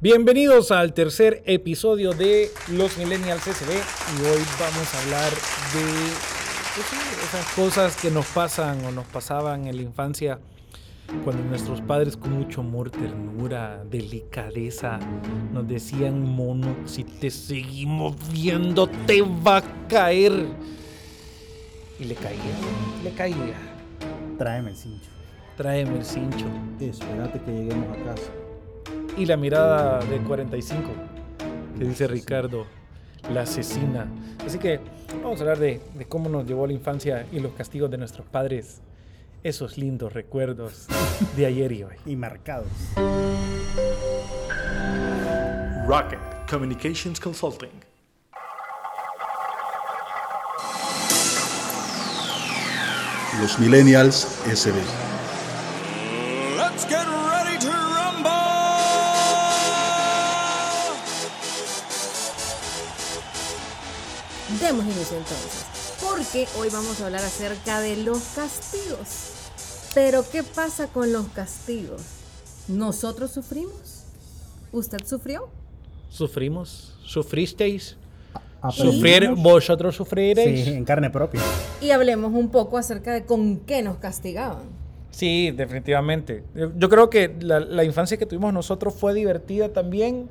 Bienvenidos al tercer episodio de Los Millennials SB y hoy vamos a hablar de pues esas cosas que nos pasan o nos pasaban en la infancia cuando nuestros padres con mucho amor, ternura, delicadeza nos decían, mono, si te seguimos viendo te va a caer. Y le caía, le caía. Tráeme el cincho. Tráeme el cincho. Espérate que lleguemos a casa. Y la mirada de 45, que dice Ricardo, la asesina. Así que vamos a hablar de, de cómo nos llevó la infancia y los castigos de nuestros padres. Esos lindos recuerdos de ayer y hoy. Y marcados. Rocket Communications Consulting. Los Millennials SB. Demos inicio entonces, porque hoy vamos a hablar acerca de los castigos. Pero ¿qué pasa con los castigos? ¿Nosotros sufrimos? ¿Usted sufrió? ¿Sufrimos? ¿Sufristeis? Aprendimos. ¿Sufrir? ¿Vosotros sufriréis? Sí, en carne propia. Y hablemos un poco acerca de con qué nos castigaban. Sí, definitivamente. Yo, yo creo que la, la infancia que tuvimos nosotros fue divertida también.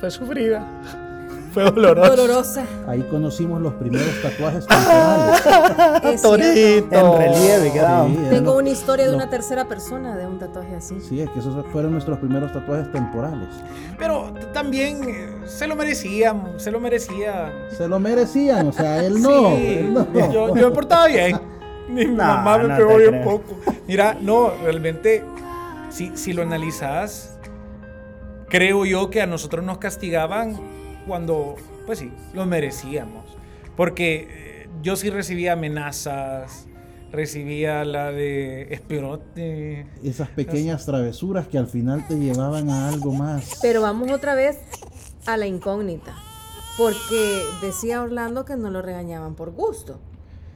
Fue sufrida. Fue dolorosa. Dolorosa. Ahí conocimos los primeros tatuajes temporales. Torito. en relieve. Sí, Tengo una historia de una tercera persona de un tatuaje así. Sí, es que esos fueron nuestros primeros tatuajes temporales. Pero también eh, se lo merecían, se lo merecía. Se lo merecían, o sea, él no. Sí, él no. Yo, yo me portaba bien. Mi No, mamá me no pegó bien poco. Mira, no, realmente, si, si lo analizas, creo yo que a nosotros nos castigaban cuando, pues sí, lo merecíamos. Porque eh, yo sí recibía amenazas, recibía la de espionote. Esas pequeñas travesuras que al final te llevaban a algo más. Pero vamos otra vez a la incógnita. Porque decía Orlando que no lo regañaban por gusto.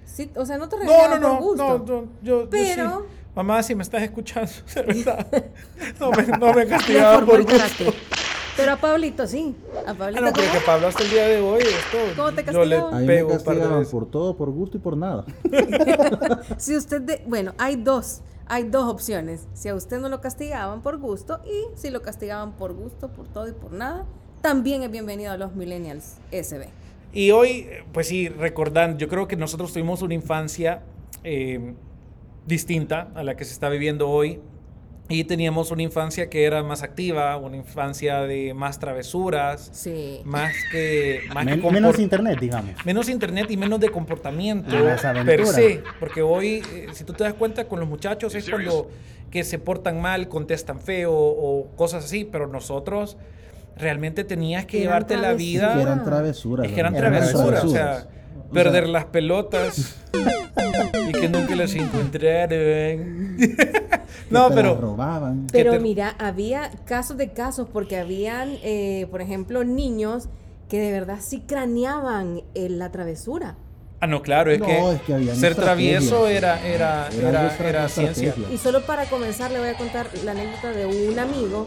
Sí, o sea, no te No, no, regañaban no, por gusto. no, no, yo, yo Pero- sí. Mamá, si me estás escuchando, de verdad, no me, no me castigaba por gusto. Pero a Pablito sí. A Ah, no, pero ¿cómo? que Pablo hasta el día de hoy, esto, ¿Cómo te yo le? A mí pego castigaban por todo, por gusto y por nada. Si usted, de- bueno, hay dos, hay dos opciones. Si a usted no lo castigaban por gusto y si lo castigaban por gusto, por todo y por nada, también es bienvenido a los Millennials SB. Y hoy, pues sí, recordando, yo creo que nosotros tuvimos una infancia eh, distinta a la que se está viviendo hoy. Y teníamos una infancia que era más activa, una infancia de más travesuras, Sí. más que... Más Men- menos internet, digamos. menos internet y menos de comportamiento más per se. Porque hoy, eh, si tú te das cuenta con los muchachos, es cuando que se portan mal, contestan feo o cosas así, pero nosotros realmente tenías que Eran llevarte la vida. Es que eran travesuras. Es que eran eran travesuras, o sea. O perder sea, las pelotas que nunca las encontraron. no, te las pero robaban. Pero te- mira, había casos de casos porque habían, eh, por ejemplo, niños que de verdad sí craneaban eh, la travesura. ah no, claro, es No, que es que habían ser travieso era era Era era, ciencia. Y solo para comenzar le voy a contar la anécdota de un amigo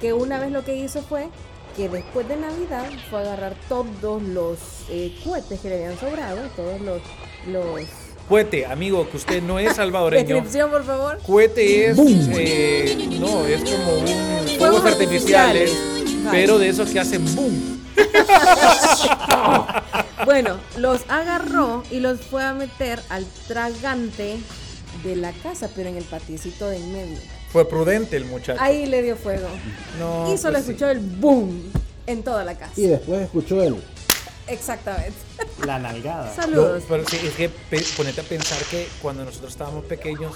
que una vez lo que hizo fue que después de Navidad fue a agarrar todos los eh, cohetes que le habían sobrado, todos los... los... Cohete, amigo, que usted no es salvadoreño. Descripción, por favor. Cohete es, eh, no, es como un fuegos artificiales, artificiales. pero de esos que hacen boom. Bueno, los agarró y los fue a meter al tragante de la casa, pero en el patiecito de en medio. Fue prudente el muchacho. Ahí le dio fuego. No, y solo pues sí. escuchó el boom en toda la casa. Y después escuchó él. Exactamente. La nalgada. No, Saludos. pero sí, es que ponete a pensar que cuando nosotros estábamos pequeños,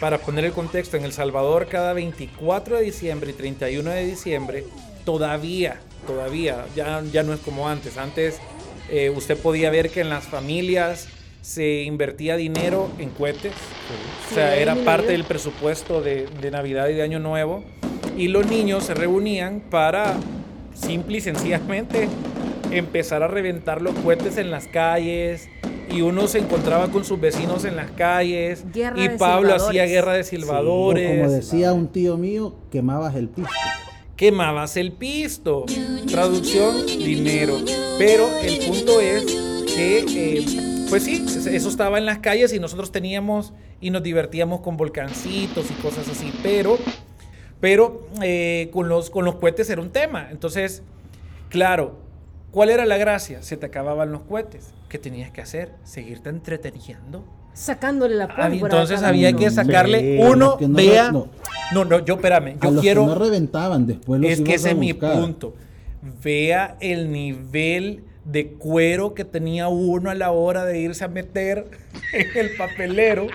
para poner el contexto, en El Salvador cada 24 de diciembre y 31 de diciembre, todavía, todavía, ya, ya no es como antes. Antes eh, usted podía ver que en las familias se invertía dinero en cohetes. O sea, Sí, era parte del presupuesto de, de Navidad y de Año Nuevo. Y los niños se reunían para simple y sencillamente empezar a reventar los cohetes en las calles. Y uno se encontraba con sus vecinos en las calles. Guerra y Pablo hacía guerra de silbadores. como decía un tío mío, quemabas el piso. quemabas el pisto. Traducción, dinero. Pero el punto es que, eh, pues sí, eso estaba en las calles y nosotros teníamos y nos divertíamos con volcancitos y cosas así. Pero, pero eh, con, los, con los cohetes era un tema. Entonces, claro, ¿cuál era la gracia? Se te acababan los cohetes. ¿Qué tenías que hacer? Seguirte entreteniendo. Sacándole la Ah, pólvora. Entonces había uno. que sacarle Sí, uno, los que no vea. No, no. no, yo espérame, a yo los quiero. que no reventaban, después los es que ese es mi punto. Vea el nivel de cuero que tenía uno a la hora de irse a meter en el papelero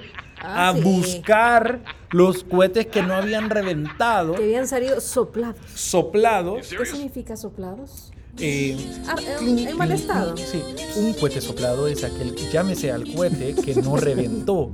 Ah, a sí. buscar los cohetes que no habían reventado, Que habían salido soplados. soplados. ¿Qué significa soplados? Eh, Ah, eh, en mal estado. Sí, un cohete soplado es aquel, llámese al cohete que no reventó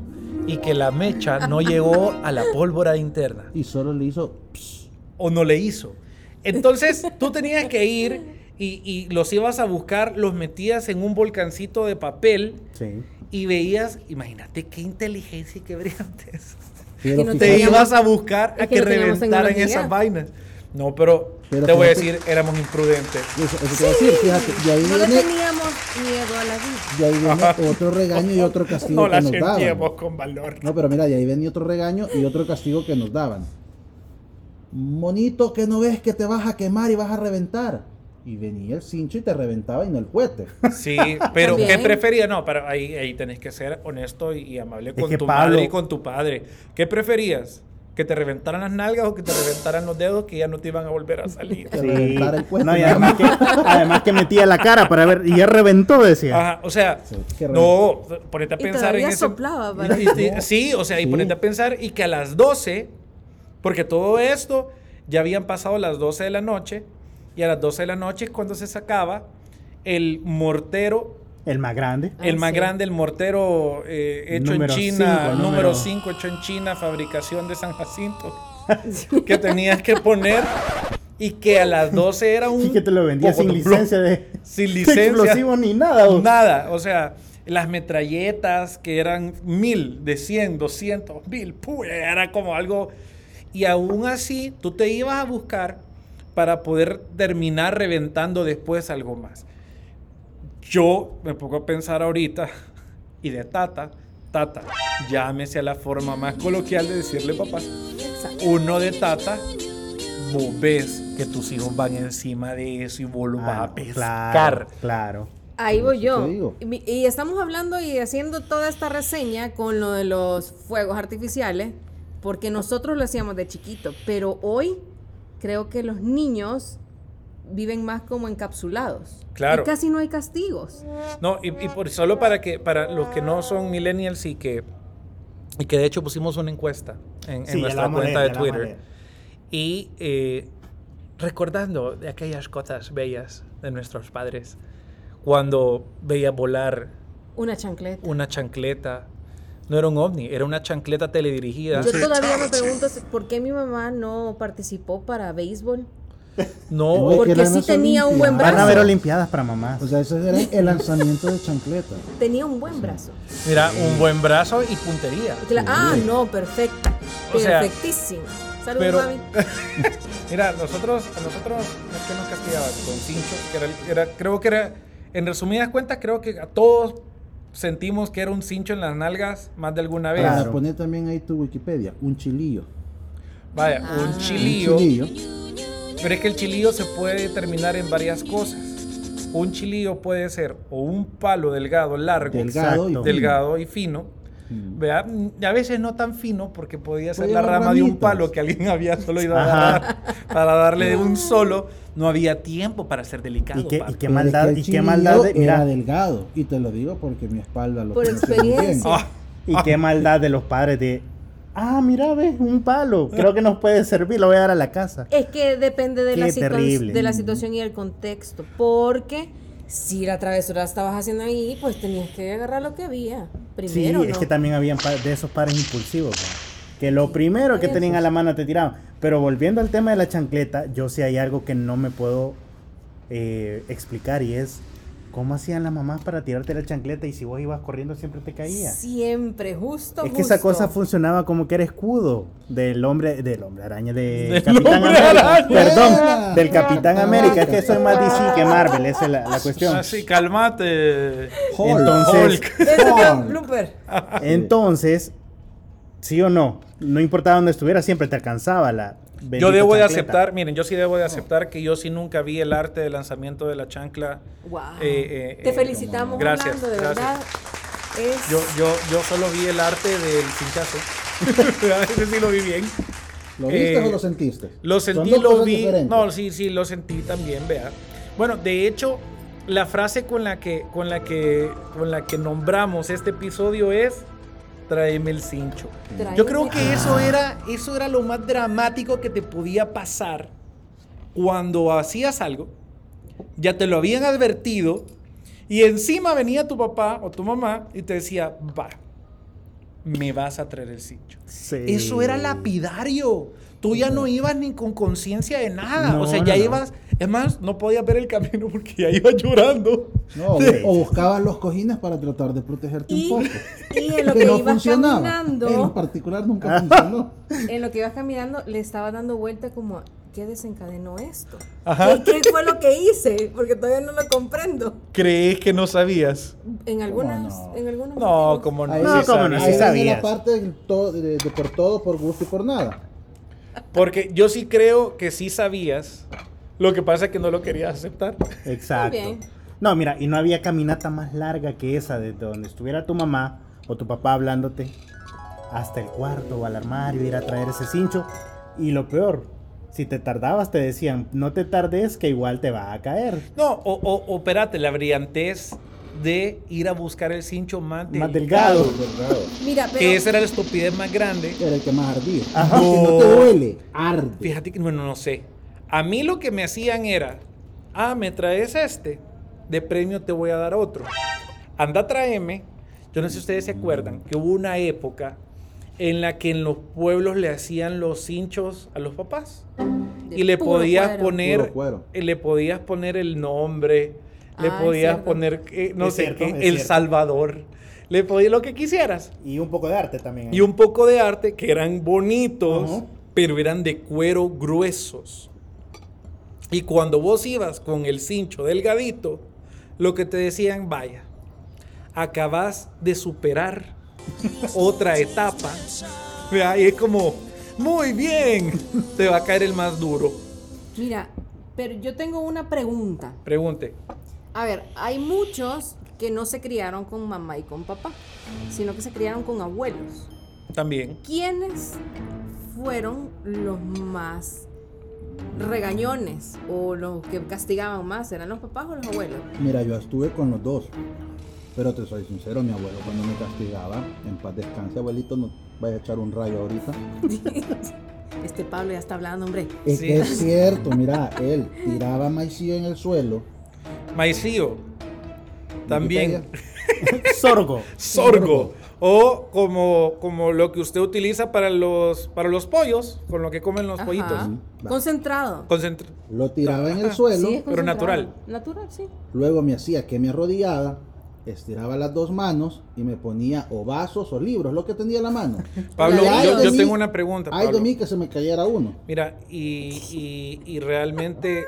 y que la mecha no llegó a la pólvora interna. Y solo le hizo. pss, o no le hizo. Entonces tú tenías que ir y, y los ibas a buscar, los metías en un volcancito de papel Sí. y veías, imagínate qué inteligencia y qué brillantes. Te ibas a buscar a es que que, reventaran esas vainas. No, pero, Pero te voy a decir, éramos imprudentes. Eso, eso te iba a decir, fíjate, y ahí No le viene, teníamos miedo a la vida. y ahí viene otro regaño y otro castigo No que la nos daban. sentíamos con valor. No, pero mira, y ahí venía otro regaño y otro castigo que nos daban. Monito, que no ves que te vas a quemar y vas a reventar. Y venía el cincho y te reventaba y no el cohete. Sí, pero ¿qué También. preferías? No, pero ahí, ahí tenés que ser honesto y, y amable Es con que tu Pablo- madre y con tu padre. ¿Qué preferías? ¿Que te reventaran las nalgas o que te reventaran los dedos que ya no te iban a volver a salir? Cohete. No, y además que, además que metía la cara para ver. Y ya reventó, decía. Ajá, o sea, Sí, no, ponete a Y pensar todavía en eso. soplaba para- Y- y- sí, o sea, y Sí. ponete a pensar y que a las 12, porque todo esto ya habían pasado las 12 de la noche, y a las 12 de la noche es cuando se sacaba el mortero, El más grande. Ah, el más sí. grande, el mortero eh, hecho Número en China, cinco, número número- 5 hecho en China, fabricación de San Jacinto, que tenías que poner y que a las 12 era un... Y que te lo vendía sin licencia de, Sin de licencia. explosivo ni nada. o- Nada, o sea, las metralletas que eran mil, de 100, 200, mil, ¡puh! era como algo... Y aún así, tú te ibas a buscar para poder terminar reventando después algo más. Yo me pongo a pensar ahorita, y de tata, tata, llámese a la forma más coloquial de decirle papá, uno de tata, vos ves que tus hijos van encima de eso y vos lo vas Ah, a pescar. Claro, claro. Ahí voy yo. y estamos hablando y haciendo toda esta reseña con lo de los fuegos artificiales, porque nosotros lo hacíamos de chiquito, pero hoy creo que los niños viven más como encapsulados. Claro. Y casi no hay castigos. No, y, y por, solo para que para los que no son millennials y que y que de hecho pusimos una encuesta en, en Sí, la nuestra cuenta leer, de Twitter y eh, recordando de aquellas cosas bellas de nuestros padres cuando veía volar Una chancleta. una chancleta no era un ovni era una chancleta teledirigida Yo todavía me pregunto por qué mi mamá no participó para béisbol. No Porque sí tenía un buen Olimpiadas. Van a brazo. haber Olimpiadas para mamás. O sea, ese era el lanzamiento de chancleta. Tenía un buen brazo. mira un buen brazo y puntería Cla- ah, no, perfecta. O sea, Perfectísima. Saludos, pero- mami. Mira, nosotros, a nosotros, ¿qué nos castigaban? Con cincho, que era, era- creo que era, en resumidas cuentas, creo que a todos sentimos que era un cincho en las nalgas más de alguna vez. Para Claro. poner también ahí tu Wikipedia, un chilillo. Vaya, Ah. un Un chilillo, chilillo. Pero es que el chilillo se puede determinar en varias cosas. Un chilillo puede ser o un palo delgado, largo, Delgado y Exacto. fino. delgado y fino. Mm. ¿verdad? Y a veces no tan fino porque podía ser Podía la rama de un palo que alguien había solo ido a agarrar para darle de un solo. No había tiempo para ser delicado. Y qué, y maldad, y qué maldad de, Era mira, delgado. Y te lo digo porque mi espalda lo Por muy bien. experiencia. Ah, y qué maldad de los padres de, ah, mira, ves, un palo, creo que nos puede servir, lo voy a dar a la casa. Es que depende de la, Qué de la situación y el contexto. Porque si la travesura estabas haciendo ahí, pues tenías que agarrar lo que había. Sí, Primero, es ¿no? que también habían de esos padres impulsivos, ¿no? que lo primero que tenían a la mano te tiraban. Pero volviendo al tema de la chancleta, yo sí hay algo que no me puedo eh, explicar y es ¿Cómo hacían las mamás para tirarte la chancleta y si vos ibas corriendo siempre te caía? Siempre, justo. Es que esa cosa funcionaba como que era escudo del hombre, del hombre araña, de Del Capitán hombre América. araña. Perdón, del Capitán Ah, América. Es que soy más DC que Marvel, esa es la, la cuestión. Así, calmate. Hulk. Entonces, Hulk. Entonces, sí o no, no importaba dónde estuviera, siempre te alcanzaba la. Yo debo de aceptar, miren, yo sí debo de aceptar que yo sí nunca vi el arte del lanzamiento de la chancla. Wow. Eh, eh, Te eh, felicitamos, gracias, Orlando, de gracias. verdad. Es... Yo, yo, yo solo vi el arte del pinchazo. Ese sí lo vi bien. ¿Lo viste Eh, o lo sentiste? Lo sentí, lo vi. diferentes. No, sí, sí, lo sentí también, vea. Bueno, de hecho, la frase con la que, con la que, con la que nombramos este episodio es tráeme el cincho. Tráeme- Yo creo que eso era, eso era lo más dramático que te podía pasar cuando hacías algo, ya te lo habían advertido, y encima venía tu papá o tu mamá y te decía, va, me vas a traer el cincho. Sí. Eso era lapidario. Tú ya no ibas ni con conciencia de nada. No, o sea, ya no. ibas. Es más, no podías ver el camino porque ya ibas llorando. No, Sí. o buscabas los cojines para tratar de protegerte Y, un poco. y en lo que que no ibas funcionaba. caminando, En particular nunca funcionó. en lo que ibas caminando, le estaba dando vuelta como, ¿qué desencadenó esto? Ajá. ¿Qué, qué fue lo que hice? Porque todavía no lo comprendo. ¿Crees que no sabías? En algunas, no? en algunos No, como no. Ahí, No, sí cómo no, sí sabías. la parte todo- de, de por todo, por gusto y por nada. Porque yo sí creo que sí sabías. Lo que pasa es que no lo querías aceptar. Exacto. Bien. No, mira, y no había caminata más larga que esa, desde donde estuviera tu mamá o tu papá hablándote, hasta el cuarto o al armario, ir a traer ese cincho. Y lo peor, si te tardabas, te decían, no te tardes, que igual te va a caer. No, o, o, o espérate, la brillantez de ir a buscar el cincho más, Más delgado. delgado. Mira, pero Que esa era la estupidez más grande. Era el que más ardía. Ajá. Que no te duele, arde. Fíjate que, bueno, no sé. A mí lo que me hacían era, ah, me traes este, de premio te voy a dar otro. Anda, tráeme. Yo no sé si ustedes se acuerdan que hubo una época en la que en los pueblos le hacían los cinchos a los papás. de Y le podías cuero. poner, eh, le podías poner el nombre, le Ah, podías poner, eh, no Es sé cierto, qué, El cierto. Salvador. Le podías lo que quisieras. Y un poco de arte también. Y un poco de arte que eran bonitos, pero eran de cuero gruesos. Y cuando vos ibas con el cincho delgadito, lo que te decían, vaya, acabas de superar otra etapa. Y es como, muy bien, te va a caer el más duro. Mira, pero yo tengo una pregunta. Pregunte. A ver, hay muchos que no se criaron con mamá y con papá, sino que se criaron con abuelos. También. ¿Quiénes fueron los más regañones o los que castigaban más? ¿Eran los papás o los abuelos? Mira, yo estuve con los dos. Pero te soy sincero, mi abuelo cuando me castigaba, en paz descanse, abuelito, no vaya a echar un rayo ahorita. Este Pablo ya está hablando, hombre. Es Sí. que es cierto, mira, él tiraba maicillo en el suelo. Maicillo. También. Sorgo. sorgo. O como, como lo que usted utiliza para los, para los pollos, con lo que comen los Ajá. pollitos. Va. Concentrado. Concentra- Lo tiraba en el suelo, Sí, pero natural. Natural, sí. luego me hacía que me arrodillaba, estiraba las dos manos y me ponía o vasos o libros, lo que tenía en la mano. Pablo, yo, de yo mí- tengo una pregunta. Ay de Pablo. mí que se me cayera uno. Mira, y, y, y realmente.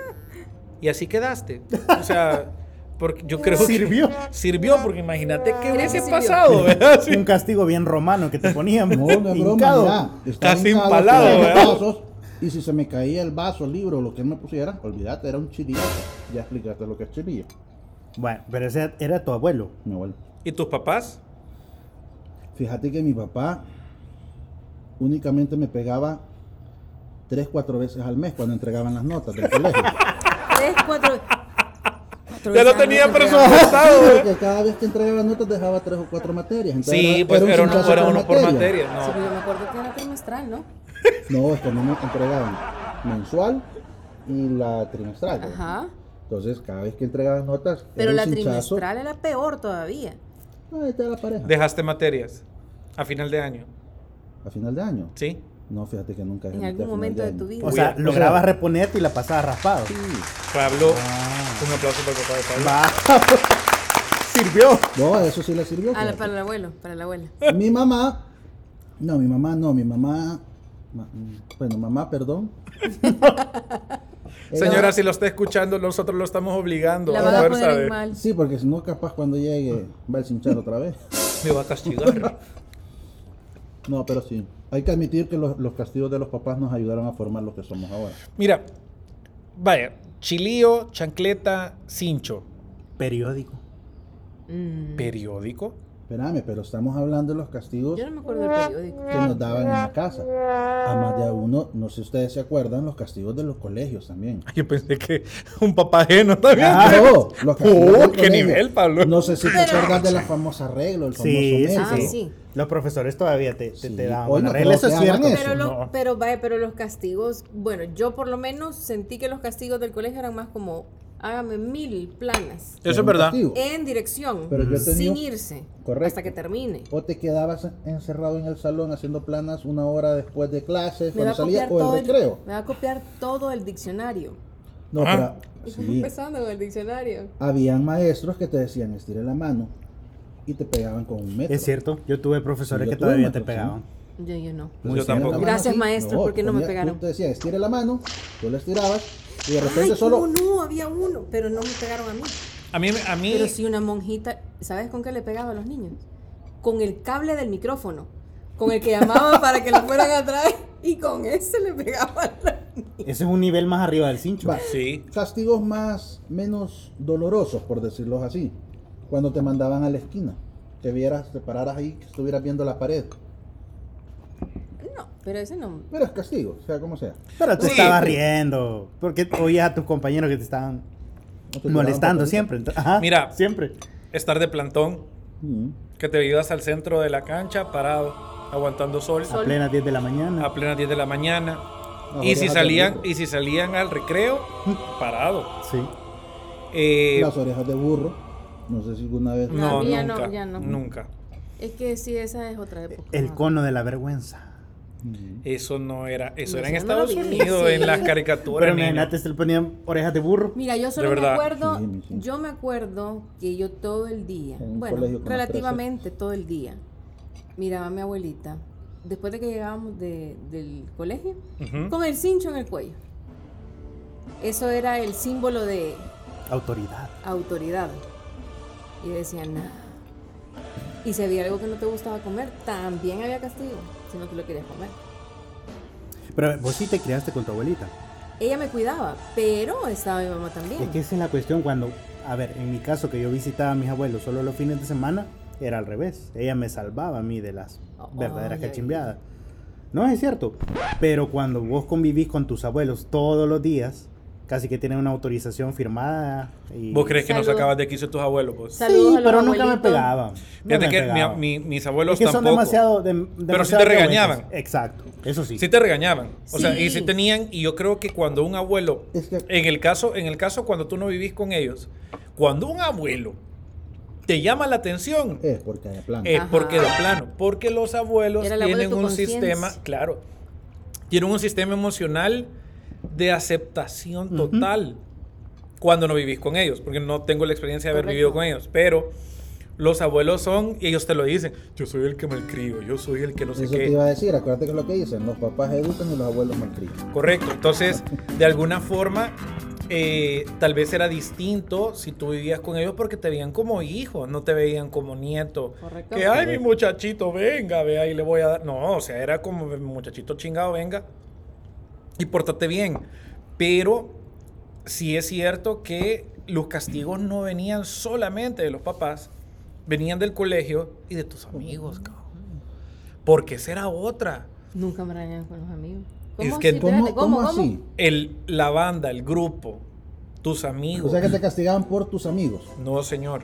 Y así quedaste. O sea, porque yo creo Sirvió. que. Sirvió, porque imagínate qué hubiese pasado, ¿verdad? Sí. Un castigo bien romano que te ponían. No, no es broma, Casi empalado, y si se me caía el vaso, el libro, lo que él me pusiera, olvídate, era un chirillazo. Ya explicaste lo que es chirillo, Bueno, pero ese era tu abuelo. mi abuelo. ¿Y tus papás? Fíjate que mi papá únicamente me pegaba tres, cuatro veces al mes cuando entregaban las notas del colegio. Tres, cuatro. Ya lo tenía presupuestado, ¿eh? Porque cada vez que entregaba notas dejaba tres o cuatro materias. entonces Sí, era- pues un era uno, cinchazo era por uno por materia. Sí, No. pero yo me acuerdo que era trimestral, ¿no? No, es que a mí me entregaban mensual y la trimestral. Ajá. Entonces, cada vez que entregaban notas, Pero la un trimestral era peor todavía. Ah, esta era la pareja. Dejaste materias a final de año. A final de año. ¿Sí? No, fíjate que nunca. En algún momento de tu vida. O sea, lograbas reponerte y la pasabas raspado. Pablo, Ah. un aplauso para el papá de Pablo. Va. Sirvió. No, eso sí le sirvió. Ah, la- fíjate. para el abuelo, para la abuela. Mi mamá. No, mi mamá no, mi mamá. ma- bueno, mamá, perdón. Era- Señora, si lo está escuchando, nosotros lo estamos obligando La a a poner mal. Sí, porque si no, capaz cuando llegue va a cinchar otra vez. Me va a castigar. No, pero sí. Hay que admitir que los, los castigos de los papás nos ayudaron a formar lo que somos ahora. Mira, vaya, chilío, chancleta, cincho. Periódico. Mm, Periódico. Espérame, pero estamos hablando de los castigos Yo no me acuerdo del periódico. que nos daban en la casa. A más de a uno, no sé si ustedes se acuerdan, los castigos de los colegios también. Yo pensé que un papá ajeno también. Los castigos Oh, del qué colegio. nivel, Pablo. No sé si te acuerdas de la famosa regla, el famoso Sí, sí. Ah, sí. sí. Los profesores todavía te, te, Sí. te daban no regla. creo Eso es cierto. eso. Pero, lo- no. pero, vaya, pero los castigos, bueno, yo por lo menos sentí que los castigos del colegio eran más como, hágame mil planas Eso es verdad. en dirección, Pero yo tenía- sin irse, Correcto. hasta que termine. O te quedabas encerrado en el salón haciendo planas una hora después de clases, Me va, cuando a salía, copiar o todo el recreo. me va a copiar todo el diccionario. No, Ah. Pero sí, empezando con el diccionario. habían maestros que te decían estire la mano y te pegaban con un metro. Es cierto. Yo tuve profesores yo que tuve todavía te pegaban. Yo, yo no. Pues Yo tampoco. mano Gracias, así. maestro, porque no me ponía- pegaron. tú Te decía, estire la mano, tú la estirabas y de repente Ay, solo... ¿cómo no? Había uno, pero no me pegaron a mí. A mí, a mí Pero sí una monjita, ¿sabes con qué le pegaba a los niños? Con el cable del micrófono, con el que llamaba para que lo fueran a traer y con ese le pegaba a los niños. Ese es un nivel más arriba del cincho. Va, Sí. Castigos más, menos dolorosos, por decirlo así. Cuando te mandaban a la esquina. Que vieras, te pararas ahí, que estuvieras viendo la pared. No, pero ese no. Pero es castigo, sea como sea. Pero te Sí. estabas riendo. Porque oías a tus compañeros que te estaban No te molestando siempre. Ajá, Mira. Siempre. estar de plantón, Mm. que te ibas al centro de la cancha parado, aguantando sol, A plenas 10 de la mañana. a plena 10 de la mañana. Y si salían, y si salían al recreo, parado. Sí. Eh, Las orejas de burro. No sé si alguna vez. no, No, ya no, nunca, ya no. nunca. Es que sí, esa es otra época. El ¿no? cono de la vergüenza. Eso no era, eso era en Estados vi, Unidos, sí. en las caricaturas. Pero imagínate, se le ponían orejas de burro. Mira, yo solo me acuerdo, Sí, sí. yo me acuerdo que yo todo el día, En bueno, relativamente todo el día, miraba a mi abuelita, después de que llegábamos de- del colegio, con el cincho en el cuello. Eso era el símbolo de Autoridad. autoridad. Y decían, nada. Y si había algo que no te gustaba comer, también había castigo, si no tú lo querías comer. Pero vos sí te criaste con tu abuelita. Ella me cuidaba, pero estaba mi mamá también. Es que esa es la cuestión cuando, a ver, en mi caso que yo visitaba a mis abuelos solo los fines de semana, era al revés. Ella me salvaba a mí de las Oh, verdaderas cachimbeadas. No es cierto. Pero cuando vos convivís con tus abuelos todos los días, casi que tienen una autorización firmada. Y... ¿Vos crees que nos Saludos. sacabas de quicio tus abuelos? Pues? Saludos Sí, pero nunca me pegaban. No Fíjate me que mi- pegaban. mi- mis abuelos es que son tampoco. demasiado, dem- Pero sí demasiado te regañaban. Exacto, eso sí. Sí te regañaban. O sea, y Sí. tenían, y yo creo que cuando un abuelo, Es que- en el caso, en el caso cuando tú no vivís con ellos, cuando un abuelo te llama la atención, Es porque hay plan. es Ajá. porque de plano, porque los abuelos abuelo de tienen un sistema, claro, tienen un sistema emocional de aceptación total cuando no vivís con ellos, porque no tengo la experiencia de haber Correcto. vivido con ellos, pero los abuelos son, y ellos te lo dicen, yo soy el que malcrio, yo soy el que no sé Eso qué. te iba a decir, acuérdate que es lo que dicen, los papás educan y los abuelos malcrian. Correcto. Entonces, de alguna forma, eh, tal vez era distinto si tú vivías con ellos porque te veían como hijo, no te veían como nieto. Correcto. Que, ay, mi muchachito, venga, ve ahí le voy a dar. No, o sea, era como, mi muchachito chingado, venga y pórtate bien. Pero sí es cierto que los castigos no venían solamente de los papás, venían del colegio y de tus amigos, cabrón. Porque esa era otra. Nunca me regañaban con los amigos. Es ¿Cómo? que- Sí, ¿Cómo, cómo ¿cómo? así? El, la banda, el grupo, tus amigos. O sea que te castigaban por tus amigos. No, señor.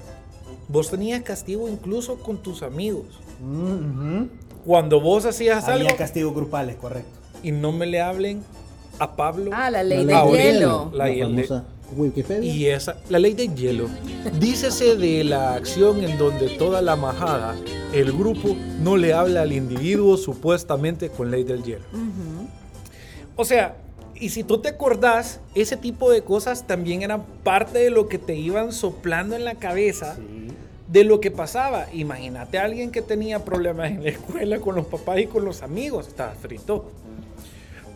Vos tenías castigo incluso con tus amigos. Ujú. Cuando vos hacías Había algo castigos grupales, correcto. y no me le hablen a Pablo Ah, la ley La de ley hielo. La de- famosa Wikipedia. y esa, la ley del hielo. Dícese de la acción en donde toda la majada el grupo no le habla al individuo supuestamente con ley del hielo. O sea, y si tú te acordás, ese tipo de cosas también eran parte de lo que te iban soplando en la cabeza de lo que pasaba. Imagínate a alguien que tenía problemas en la escuela con los papás y con los amigos, estaba frito.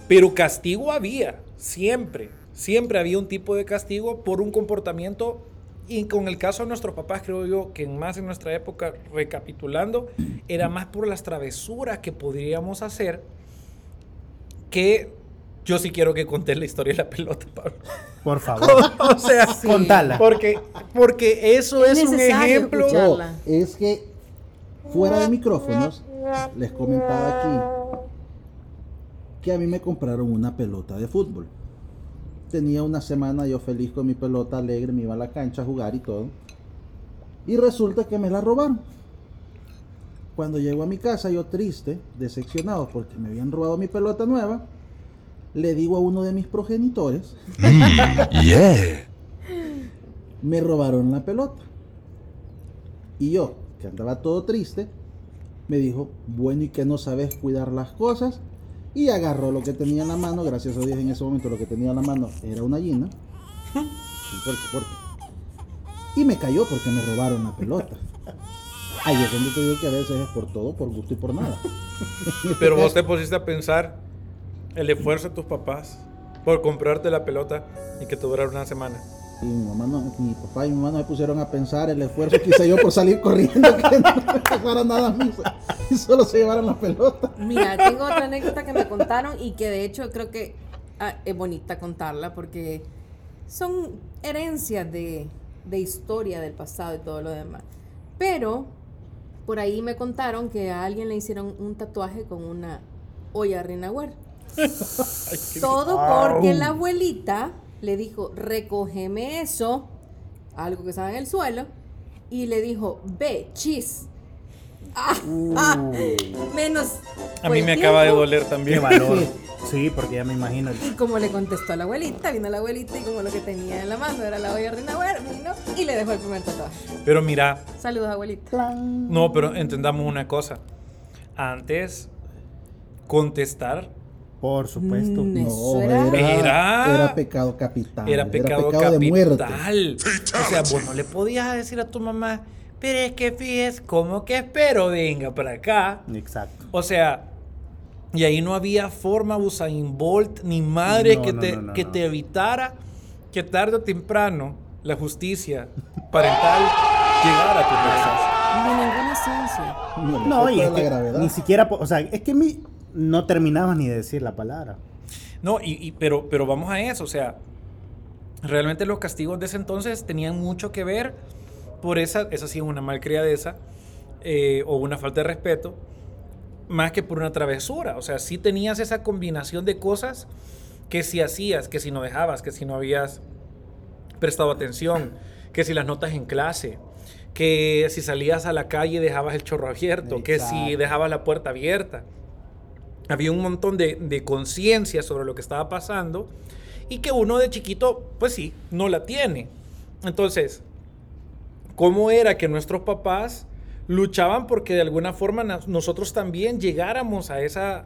Pero castigo había, siempre, siempre había un tipo de castigo por un comportamiento y con el caso de nuestros papás, creo yo que más en nuestra época, recapitulando, era más por las travesuras que podríamos hacer que yo sí quiero que contés la historia de la pelota, Pablo. Por favor. o sea, Contala. porque, porque eso es, Es un ejemplo. es que fuera de micrófonos, les comentaba aquí que a mí me compraron una pelota de fútbol. Tenía una semana yo feliz con mi pelota alegre, me iba a la cancha a jugar y todo. Y resulta que me la robaron. Cuando llego a mi casa, yo triste, decepcionado porque me habían robado mi pelota nueva, le digo a uno de mis progenitores, me robaron la pelota. Y yo, que andaba todo triste, me dijo, bueno, ¿y que no sabes cuidar las cosas? Y agarró lo que tenía en la mano, gracias a Dios en ese momento lo que tenía en la mano era una gallina. Y me cayó porque me robaron la pelota. Ahí es donde te digo que a veces es por todo, por gusto y por nada. Pero vos te pusiste a pensar el esfuerzo de tus papás por comprarte la pelota y que te durara una semana. Y mi mamá no, mi papá y mi mamá no me pusieron a pensar el esfuerzo que hice yo por salir corriendo, que no me pasaran nada a mí, y solo se llevaron la pelota. Mira, tengo otra anécdota que me contaron y que de hecho creo que ah, es bonita contarla porque son herencias de, de historia del pasado y todo lo demás. Pero por ahí me contaron que a alguien le hicieron un tatuaje con una olla Rinaware. Todo porque la abuelita le dijo, recógeme eso, algo que estaba en el suelo, y le dijo, ve, chis. Ah, ah, menos. A mí me acaba de doler Qué también. valor. Sí, porque ya me imagino. Y como le contestó a la abuelita, vino la abuelita y como lo que tenía en la mano era la olla Rinaware, vino y le dejó el primer tatuaje. Pero mira, Saludos, abuelita. no, pero entendamos una cosa. Antes, contestar Por supuesto. Mm, No, era- era, pecado capital. era pecado, de muerte. capital. O sea, vos no le podías decir a tu mamá, pero es que fíjese, ¿cómo que espero? Venga para acá. Exacto. O sea, y ahí no había forma, Usain Bolt, ni madre No, que, no, te, no, no, que no. te evitara que tarde o temprano la justicia parental llegara a tu casa. De ninguna ciencia. Ni No, y es que ni siquiera, o sea, es que mi, no terminaba ni de decir la palabra. No, y, y- pero, pero vamos a eso, o sea, realmente los castigos de ese entonces tenían mucho que ver por esa, esa sí es una malcriadeza eh, o una falta de respeto, más que por una travesura. O sea, sí tenías esa combinación de cosas que si hacías, que si no dejabas, que si no habías prestado atención, que si las notas en clase, que si salías a la calle dejabas el chorro abierto, que si dejabas la puerta abierta. Había un montón de, de conciencia sobre lo que estaba pasando y que uno de chiquito, pues sí, no la tiene. Entonces, ¿cómo era que nuestros papás luchaban porque de alguna forma nosotros también llegáramos a esa,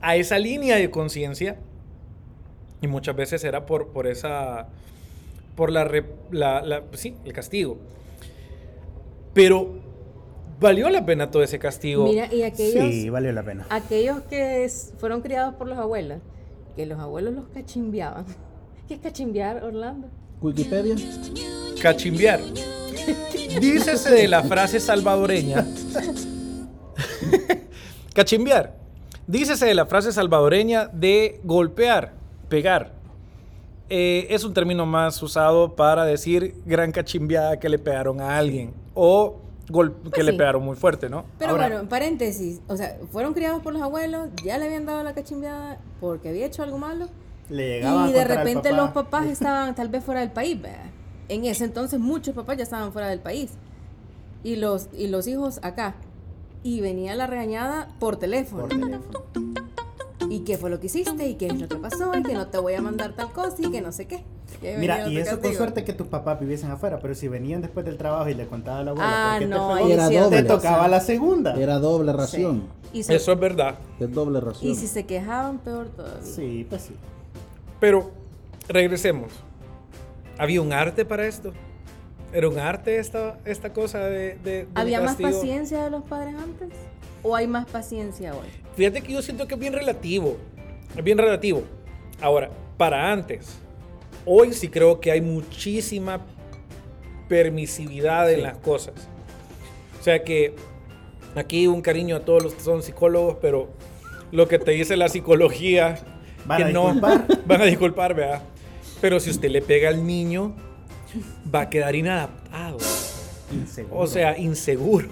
a esa línea de conciencia? Y muchas veces era por, por esa, por la, la- la- sí, el castigo. Pero valió la pena todo ese castigo. Mira, y aquellos, Sí, valió la pena. aquellos que es- fueron criados por los abuelos, que los abuelos los cachimbeaban. ¿Qué es cachimbear, Orlando? Wikipedia. Cachimbear. Dícese de la frase salvadoreña. Cachimbear. Dícese de la frase salvadoreña de golpear, pegar. Eh, es un término más usado para decir gran cachimbeada que le pegaron a alguien o gol- que Pues le sí. pegaron muy fuerte, ¿no? Pero Ahora, bueno, en paréntesis, o sea, fueron criados por los abuelos, ya le habían dado la cachimbeada porque había hecho algo malo. Le llegaba Y de repente papá. los papás estaban tal vez fuera del país. ¿verdad? En ese entonces muchos papás ya estaban fuera del país. Y los, y los hijos acá. Y venía la regañada por teléfono. Por teléfono. ¿Y qué fue lo que hiciste? ¿Y qué es lo que pasó? Y que no te voy a mandar tal cosa y que no sé qué. Mira, y eso con castigo. suerte que tus papás viviesen afuera, pero si venían después del trabajo y le contaba a la abuela, Ah, ¿por qué te no, Era doble. te otra tocaba la segunda. Era doble ración. Eso es verdad. Es doble ración. y si se quejaban, peor todavía. Sí, pues sí. Pero regresemos. ¿Había un arte para esto? ¿Era un arte esta, esta cosa de, de- ¿Había más paciencia de los padres antes? ¿O hay más paciencia hoy? Fíjate que yo siento que es bien relativo. Es bien relativo. Ahora, para antes, hoy sí creo que hay muchísima permisividad en las cosas. O sea que aquí un cariño a todos los que son psicólogos, pero lo que te dice la psicología Van que a no disculpar. van a disculpar, ¿verdad? Pero si usted le pega al niño, va a quedar inadaptado. Inseguro. O sea, inseguro,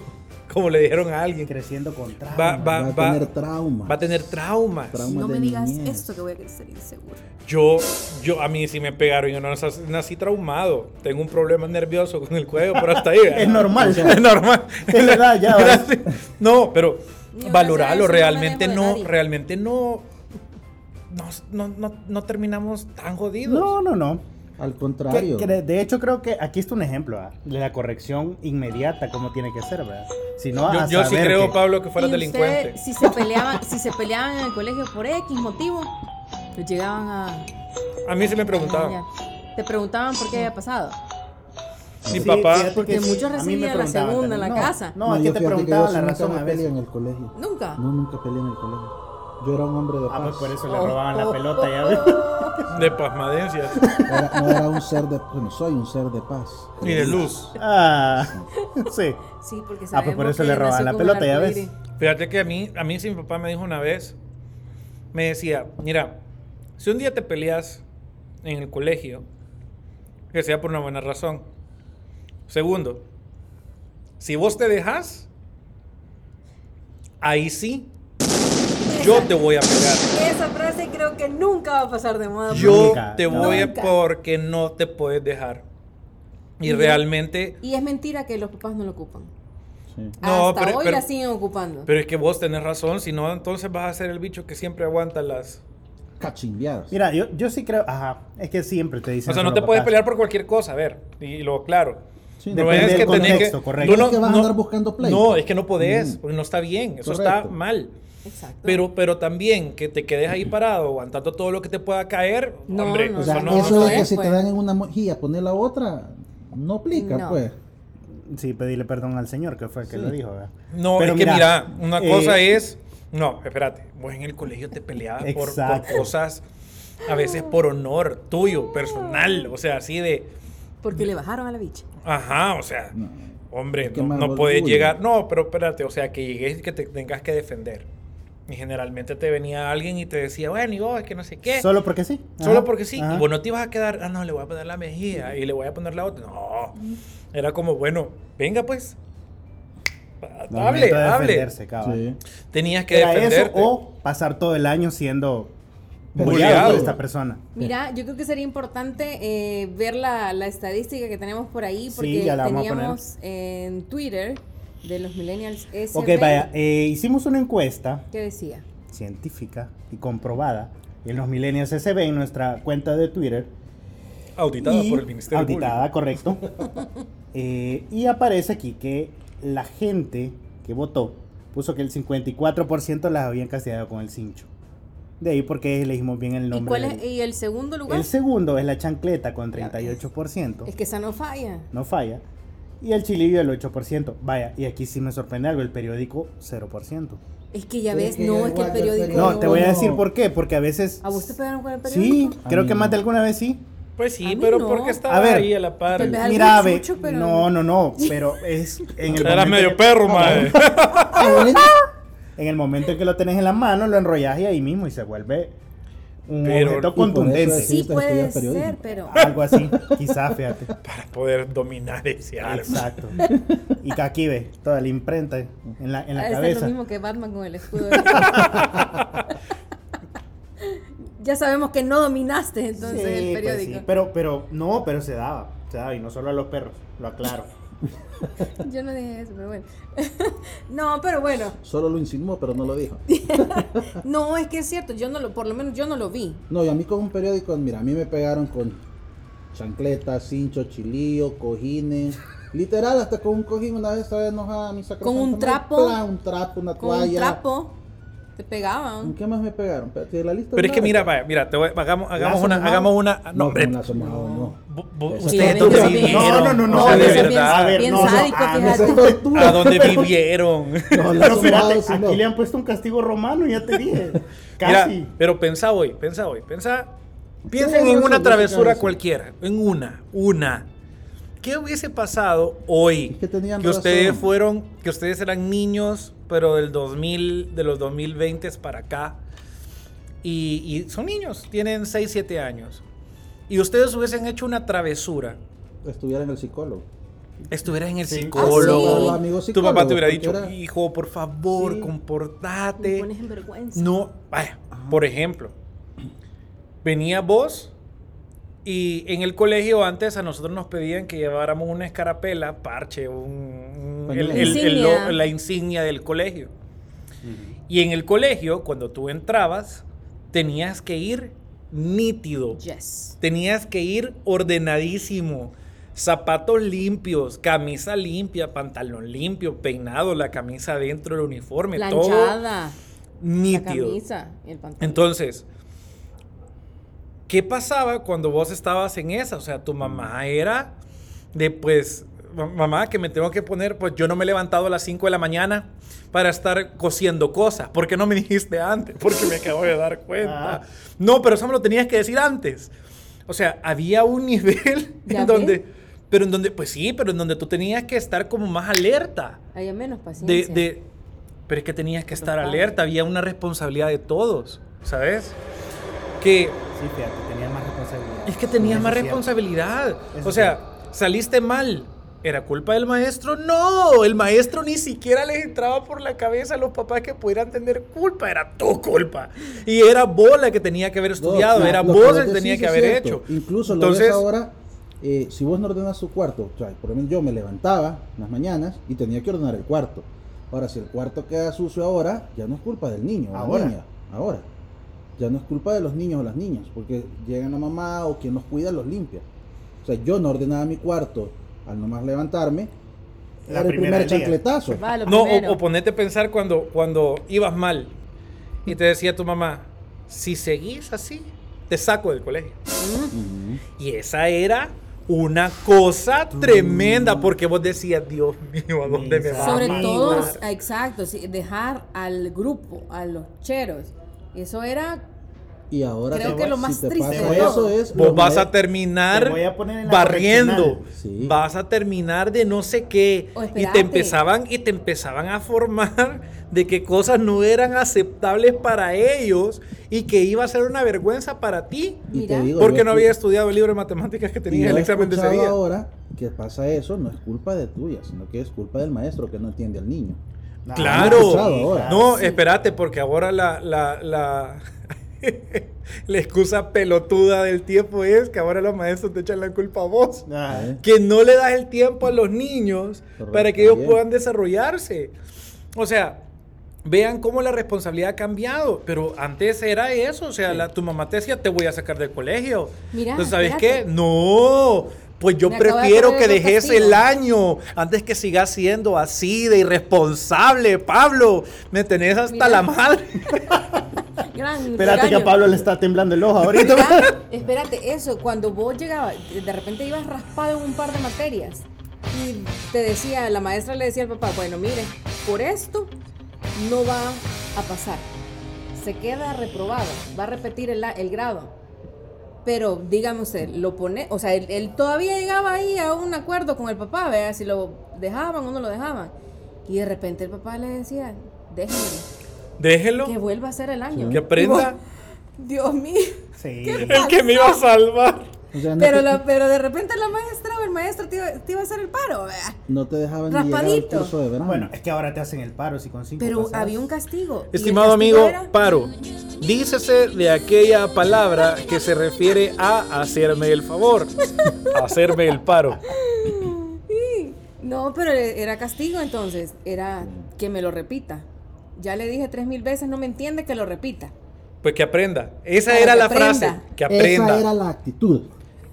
como le dijeron a alguien. creciendo con trauma. Va, va, Va a va- tener trauma. va a tener traumas. Traumas No me digas niñez. esto que voy a crecer inseguro. Yo, yo, a mí sí me pegaron, yo no nací, nací traumado. Tengo un problema nervioso con el cuello, pero hasta ahí. Es normal. Es normal. Es ya, ¿verdad? Gracias. No, pero valorarlo, no realmente no, realmente no, no, no, no, no terminamos tan jodidos. No, no, no. Al contrario. que de- de hecho, creo que aquí está un ejemplo ¿ah? de la corrección inmediata, como tiene que ser, ¿verdad? Si no, yo yo sí creo, que- Pablo, que fuera Y delincuente. usted, si se peleaban, si se peleaban en el colegio por X motivo, pues llegaban a A mí sí me a preguntaban. Te preguntaban por qué había pasado. Mi Sí, papá, Porque que muchos recibían la segunda en la. No, casa. No, aquí yo te preguntaban la razón nunca a veces. en el colegio. Nunca. No, nunca peleé en el colegio. Yo era un hombre de Ah, pues paz. por eso le robaban la pelota, ya ves. de pasmadencias Era- no era un ser de... Bueno, soy un ser de paz. y de luz. Ah, sí. Sí, porque Ah, pues por sabemos eso que le robaban la pelota, ya ves. Fíjate que a mí, a mí sí mi papá me dijo una vez, me decía, mira, si un día te peleas en el colegio, que sea por una buena razón. Segundo, si vos te dejas, ahí sí, yo te voy a pegar. Esa frase creo que nunca va a pasar de moda. Yo Nunca, te no. voy a porque no te puedes dejar. Y Y realmente, Y es mentira que los papás no lo ocupan. Sí. No, Hasta pero- hoy pero- la siguen ocupando. pero es que vos tenés razón, si no, entonces vas a ser el bicho que siempre aguanta las... Cachimbiadas. Mira, yo, yo sí creo, ajá, es que siempre te dicen. O sea, no te puedes pelear por cualquier cosa, a ver, y lo claro. Sí, No depende es que tenés contexto, que- correcto. tú No es que vas a no- andar buscando pleito. No, es que no podés, Mm. porque no está bien, eso Correcto. está mal. Exacto. Pero, pero también que te quedes ahí parado aguantando todo lo que te pueda caer, No, hombre, no, O sea, eso no. eso no de que es, si pues. te dan en una mojilla poner la otra, no aplica, No. pues. Sí, pedirle perdón al Señor, que fue el que Sí. lo dijo, ¿verdad? No, Pero es que mira, mira, una eh, cosa es. No, espérate. Vos en el colegio te peleabas por, cosas, a veces por honor tuyo, personal. O sea, así de. Porque le bajaron a la bicha. Ajá, o sea, No. hombre, no, no puedes llegar. No, pero espérate, o sea, que llegues y que te tengas que defender. Y generalmente te venía alguien y te decía, bueno, y vos, es que no sé qué. Solo porque sí. Solo Ajá, porque sí. ajá. Y vos no te ibas a quedar, ah, no, le voy a poner la mejilla y le voy a poner la otra. No. Era como, bueno, venga pues. Momento Hable, de hable. Sí. Tenías que Era eso defenderte. o pasar todo el año siendo Bulleado. por esta persona. Mira, yo creo que sería importante eh, ver la, la estadística que tenemos por ahí, Sí, porque ya la vamos a teníamos en Twitter de los Millennials SB, Ok, vaya, eh, hicimos una encuesta ¿Qué decía? científica y comprobada en los Millennials SB en nuestra cuenta de Twitter. Auditada Y- por el Ministerio Auditada, correcto. Eh, y aparece aquí que la gente que votó puso que el 54% las habían castigado con el cincho. De ahí porque elegimos bien el ¿Y, nombre. del- es, y el segundo lugar? El segundo es la chancleta con 38%. es que esa no falla. No falla. Y el chilillo el 8%. Vaya, y aquí sí me sorprende algo, el periódico 0%. Es que ya ves, es que no, es que el periódico... No, no, te voy a decir por qué, porque a veces... ¿A vos te pegaron con el periódico? Sí, A creo que no. más de alguna vez sí. Pues sí, pero no. porque estaba A ver, ahí a la par. Mira, ve, pero- no, no, no, pero es en el Era momento medio que- perro, madre. En el momento en que lo tenés en la mano, lo enrollas y ahí mismo y se vuelve un Pero- objeto contundente. Sí puede ser, pero... Algo así, quizás, fíjate. Para poder dominar ese arma. Exacto. Y que aquí ve toda la imprenta en la, en la Ah, es lo cabeza. mismo que Batman con el escudo. ya sabemos que no dominaste entonces Sí, el pues periódico. sí, pero, pero, no, pero se daba, se daba, y no solo a los perros, lo aclaro. Yo no dije eso, pero bueno. no, pero bueno. Solo lo insinuó, pero no lo dijo. No, es que es cierto, yo no lo, por lo menos yo no lo vi. No, y a mí con un periódico, mira, a mí me pegaron con chancletas, cincho, chilillo, cojines. Literal, hasta con un cojín una vez estaba enojada mi Con un trapo. ¡plá! un trapo, una Con toalla. un trapo te ¿Con pegaban. qué más me pegaron? Espérate, la lista Pero es que no mira, vaya, mira, te voy- hagamos, hagamos una, hagamos una. No, No, hombre, no. Eso ustedes. No, no, no, O sea, no, de verdad. A ver, no, no, ah, no. ¿A dónde vivieron? No, Pero espérate, no. aquí le han puesto un castigo romano, ya te dije. Mira, Casi. pero pensá hoy, pensá hoy, pensá. Piensen en una travesura cualquiera, en una, una. ¿Qué hubiese pasado hoy Es que tenían ustedes razón. fueron, que ustedes eran niños, pero del 2000, de los 2020 para acá, y, y son niños, tienen 6, 7 años, y ustedes hubiesen hecho una travesura, Estuviera en el psicólogo. estuvieras en el Sí. psicólogo, Ah, sí. Tu papá te hubiera dicho, era- hijo, por favor, Sí. Me comportate. pones en vergüenza. No, vaya, por ejemplo, venía vos y en el colegio antes a nosotros nos pedían que lleváramos una escarapela, parche, un, un- el- Pañuelo. el- el Insignia. lo- la insignia del colegio. Y en el colegio, cuando tú entrabas, tenías que ir nítido. Yes. Tenías que ir ordenadísimo. Zapatos limpios, camisa limpia, pantalón limpio, peinado, la camisa dentro del uniforme, todo Planchada. La nítido. camisa y el pantalón. Entonces, ¿qué pasaba cuando vos estabas en esa? O sea, tu mamá era de pues, "Ma- mamá, que me tengo que poner, pues yo no me he levantado a las 5 de la mañana para estar cosiendo cosas. ¿Por qué no me dijiste antes? Porque me acabo de dar cuenta. Ah. No, pero eso me lo tenías que decir antes. O sea, había un nivel ¿Ya en ves? donde, pero en donde, pues sí, pero en donde tú tenías que estar como más alerta. Había menos De, paciencia. de- pero es que tenías que estar alerta, había una responsabilidad de todos, ¿sabes? Que Sí, fíjate, tenía más responsabilidad. es que tenías más responsabilidad. Eso O sea, saliste mal. ¿Era culpa del maestro? No, el maestro ni siquiera les entraba por la cabeza a los papás que pudieran tener culpa, era tu culpa. Y era vos la que tenía que haber estudiado, No, era vos que el que decís tenía que haber cierto. hecho. Incluso Entonces, lo ves ahora, eh, si vos no ordenas su cuarto, o sea, por ejemplo, yo me levantaba en las mañanas y tenía que ordenar el cuarto. Ahora, si el cuarto queda sucio ahora, ya no es culpa del niño o la Ahora. niña. Ahora. Ya no es culpa de los niños o las niñas, porque llegan la mamá o quien los cuida los limpia. O sea, yo no ordenaba mi cuarto al nomás levantarme. La era el primera primer chancletazo. Va, No, o, o ponete a pensar cuando, cuando ibas mal y te decía tu mamá, si seguís así, te saco del colegio. Y esa era una cosa tremenda porque vos decías, Dios mío, ¿a dónde me Mis va a Sobre todo, mandar?" exacto, sí, dejar al grupo, a los cheros. Eso era Y ahora Creo que lo más si triste de eso todo. es Vos vas a terminar Te voy a poner en la barriendo. Sí. vas a terminar de no sé qué y te empezaban y te empezaban a formar de que cosas no eran aceptables para ellos y que iba a ser una vergüenza para ti Y te digo, porque no había estudiado el libro de matemáticas que tenías el examen de ese día. ahora que pasa eso, no es culpa de tuya, sino que es culpa del maestro que no entiende al niño. Claro. No, espérate, porque ahora la, la, la, la excusa pelotuda del tiempo es que ahora los maestros te echan la culpa a vos. Ah, ¿Eh? Que no le das el tiempo a los niños Correcto, para que ellos bien. puedan desarrollarse. O sea, vean cómo la responsabilidad ha cambiado. Pero antes era eso. O sea, la- tu mamá te decía, te voy a sacar del colegio. Mira, Entonces, ¿sabes espérate. qué? No. Pues yo Me acabo de prefiero que dejes el año antes que sigas siendo así de irresponsable, Pablo. Me tenés hasta Mira. la madre. gran Espérate que a. Pablo le está temblando el ojo ahorita. Mira, espérate, eso, cuando vos llegabas, de repente ibas raspado en un par de materias y te decía, la maestra le decía al papá, bueno, mire, por esto no va a pasar. Se queda reprobado, va a repetir el, el grado. Pero dígame usted, lo pone, o sea, él, él todavía llegaba ahí a un acuerdo con el papá, vea si lo dejaban o no lo dejaban. Y de repente el papá le decía, déjenme, Déjelo. que vuelva a ser el año. Que aprenda. Dios mío. Sí. El que me iba a salvar. O sea, no, Pero, te, la- pero de repente la maestra o el maestro te iba, te iba a hacer el paro, ¿verdad? no te dejaban ni Raspadito. curso de verano. Bueno, es que ahora te hacen el paro si con cinco Pero había un castigo. Estimado castigo amigo, era- paro. Dícese de aquella palabra que se refiere a hacerme el favor, hacerme el paro. No, pero era castigo entonces. Era que me lo repita. Ya le dije tres mil veces, no me entiende, que lo repita. Pues que aprenda. Esa Para era que la aprenda. frase. Que aprenda. Esa era la actitud.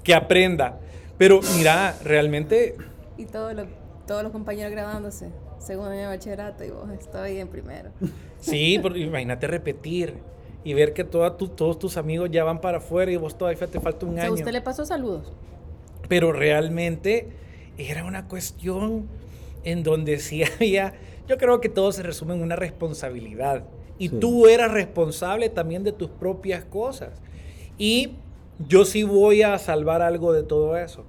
Que aprenda. Pero mira, realmente Y todos los, todos los compañeros graduándose. Segundo año de bachillerato y vos estoy en primero. Sí, pero imagínate repetir y ver que toda tu- todos tus amigos ya van para afuera y vos todavía te falta un O sea, año. usted le pasó saludos. Pero realmente era una cuestión en donde sí había, yo creo que todo se resume en una responsabilidad. Y Sí. tú eras responsable también de tus propias cosas. Y yo sí voy a salvar algo de todo eso.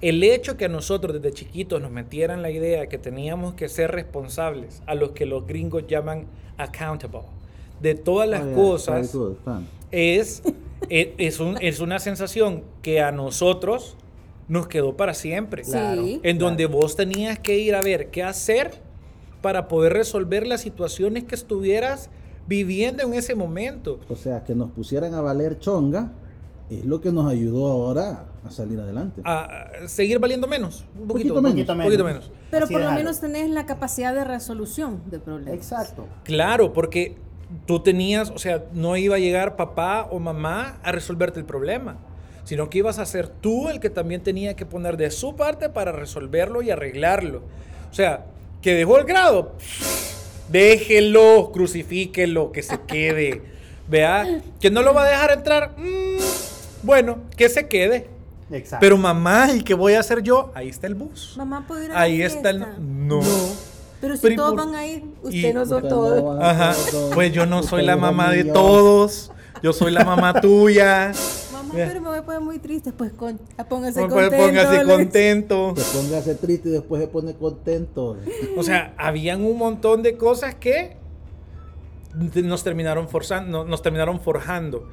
El hecho que a nosotros desde chiquitos nos metieran la idea que teníamos que ser responsables, a los que los gringos llaman accountable, de todas las Oh, yeah, cosas, good, es, e- es, un- es una sensación que a nosotros nos quedó para siempre. Claro. En donde vos tenías que ir a ver qué hacer para poder resolver las situaciones que estuvieras viviendo en ese momento. O sea, que nos pusieran a valer chonga es lo que nos ayudó ahora a salir adelante. A seguir valiendo menos. Un poquito, Poquito menos. Poquito poquito menos. menos. Pero Así por lo menos tenés la capacidad de resolución de problemas. Exacto. Claro, porque tú tenías, o sea, no iba a llegar papá o mamá a resolverte el problema, sino que ibas a ser tú el que también tenía que poner de su parte para resolverlo y arreglarlo. O sea, que dejó el grado, déjelo, crucifíquelo, que se quede. Vea, que no lo va a dejar entrar, mm, bueno, que se quede. Exacto. Pero mamá, ¿y qué voy a hacer yo? Ahí está el bus. Mamá, ¿puedo ir a la Ahí está el... fiesta? No. Pero si Pero ¿y todos por- van a ir, y- usted no son todos. no Ajá. todos, Pues yo no soy la mamá de todos. Yo soy la mamá tuya. Pero me voy a poner muy triste. Pues con, ah, póngase Pues contento. póngase contento. Se póngase triste y después se pone contento. O sea, habían un montón de cosas que nos terminaron forzando, nos terminaron forjando.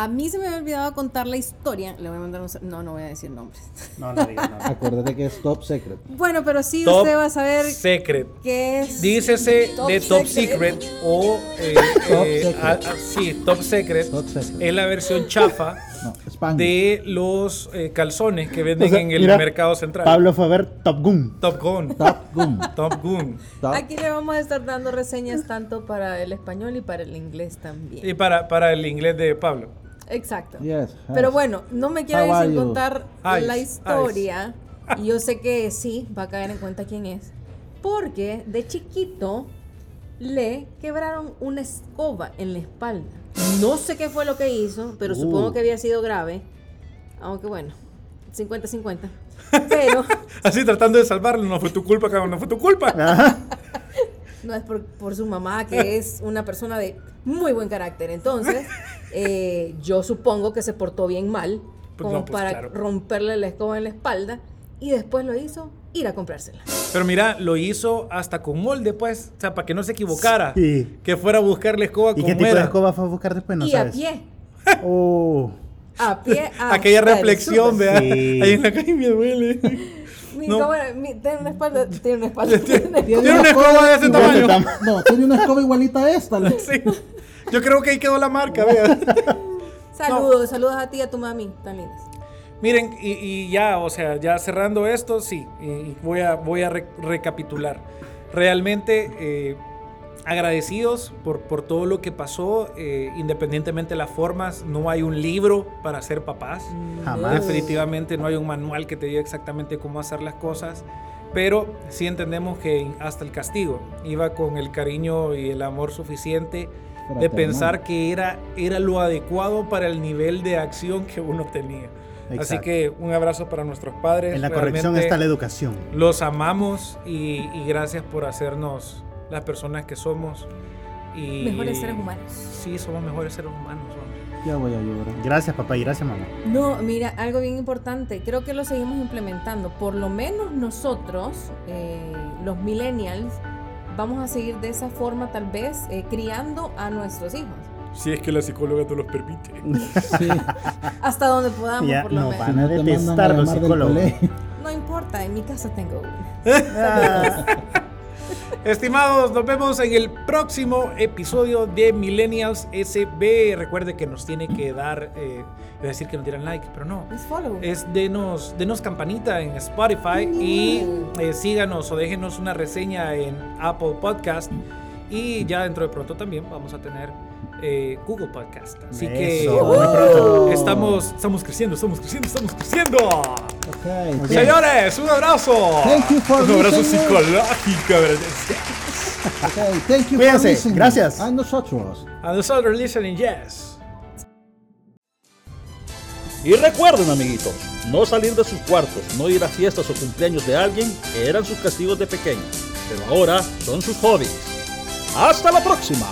A mí se me había olvidado contar la historia. Le voy a mandar un... No, no voy a decir nombres. No, no digas no. Acuérdate que es top secret. Bueno, pero sí Top usted va a saber Secret. qué es... Dícese Top de Top Secret. Secret o eh, Top eh, Secret. ah, ah, sí, Top Secret Top secret. es la versión chafa No, de los eh, calzones que venden O sea, en el mira, mercado central. Pablo fue a ver Top Gun. Top Gun. Top Gun. Top Gun. Top. Aquí le vamos a estar dando reseñas tanto para el español y para el inglés Y también. para, para el inglés de Pablo. Exacto. Yes, Pero bueno, no me quiero sin contar Ice, la historia. Y yo sé que sí, va a caer en cuenta quién es. Porque de chiquito le quebraron una escoba en la espalda. No sé qué fue lo que hizo, pero Uh. supongo que había sido grave. Aunque bueno, 50-50. Pero Así tratando de salvarlo, no fue tu culpa, cabrón, no fue tu culpa. no es por, por su mamá, que es una persona de muy buen carácter. Entonces, eh, yo supongo que se portó bien mal, Pues como no, pues para claro. romperle la escoba en la espalda. Y después lo hizo ir a comprársela. Pero mira, lo hizo hasta con molde, pues. O sea, para que no se equivocara. Sí. Que fuera a buscar la escoba ¿Y qué tipo de era. escoba fue a buscar después? No y sabes. a pie. Oh. A pie. Aquella hasta el reflexión, vea. Sí. Ahí en la calle me duele. Mi No. mi- tiene una espalda. Tiene una espalda. tiene una Tiene una escoba de ese tamaño. No, tiene una escoba igualita a esta. le- Sí. Yo creo que ahí quedó la marca, vea. Saludos, saludos a ti y a tu mami, tan lindas. Miren, y, y ya, o sea, ya cerrando esto, sí, y, y voy a, voy a re- recapitular. Realmente eh, agradecidos por, por todo lo que pasó, eh, independientemente de las formas, no hay un libro para ser papás. Jamás. Definitivamente no hay un manual que te diga exactamente cómo hacer las cosas, pero sí entendemos que hasta el castigo iba con el cariño y el amor suficiente de pensar que era, era lo adecuado para el nivel de acción que uno tenía. Así que un abrazo para nuestros padres. En la corrección Realmente está la educación. Los amamos y, y gracias por hacernos las personas que somos. Y, Mejores seres humanos. Sí, somos mejores seres humanos. hombre. Ya voy a llorar. Gracias, papá, y gracias, mamá. No, mira, algo bien importante, creo que lo seguimos implementando. Por lo menos nosotros, eh, los millennials, vamos a seguir de esa forma tal vez eh, criando a nuestros hijos. Si es que la psicóloga te los permite. Sí, Hasta donde podamos, Ya, por lo no, menos. Van a no te mandan detestar a los psicólogos. No importa, en mi casa tengo uno. Ah, Estimados, nos vemos en el próximo episodio de Millennials SB. Recuerde que nos tiene que dar, eh, a decir que nos dieran like, pero no. Es follow. Es denos, denos campanita en Spotify y eh, síganos o déjenos una reseña en Apple Podcast. Y ya dentro de pronto también vamos a tener eh, Google Podcast. Así que pronto. estamos, estamos creciendo, estamos creciendo, estamos creciendo. Okay, Señores, un abrazo. Thank you for un abrazo listening. psicológico. okay, thank you for Cuídense, listening. gracias. A nosotros. A nosotros listening, yes. Y recuerden, amiguitos, no salir de sus cuartos, no ir a fiestas o cumpleaños de alguien eran sus castigos de pequeños, pero ahora son sus hobbies. ¡Hasta la próxima!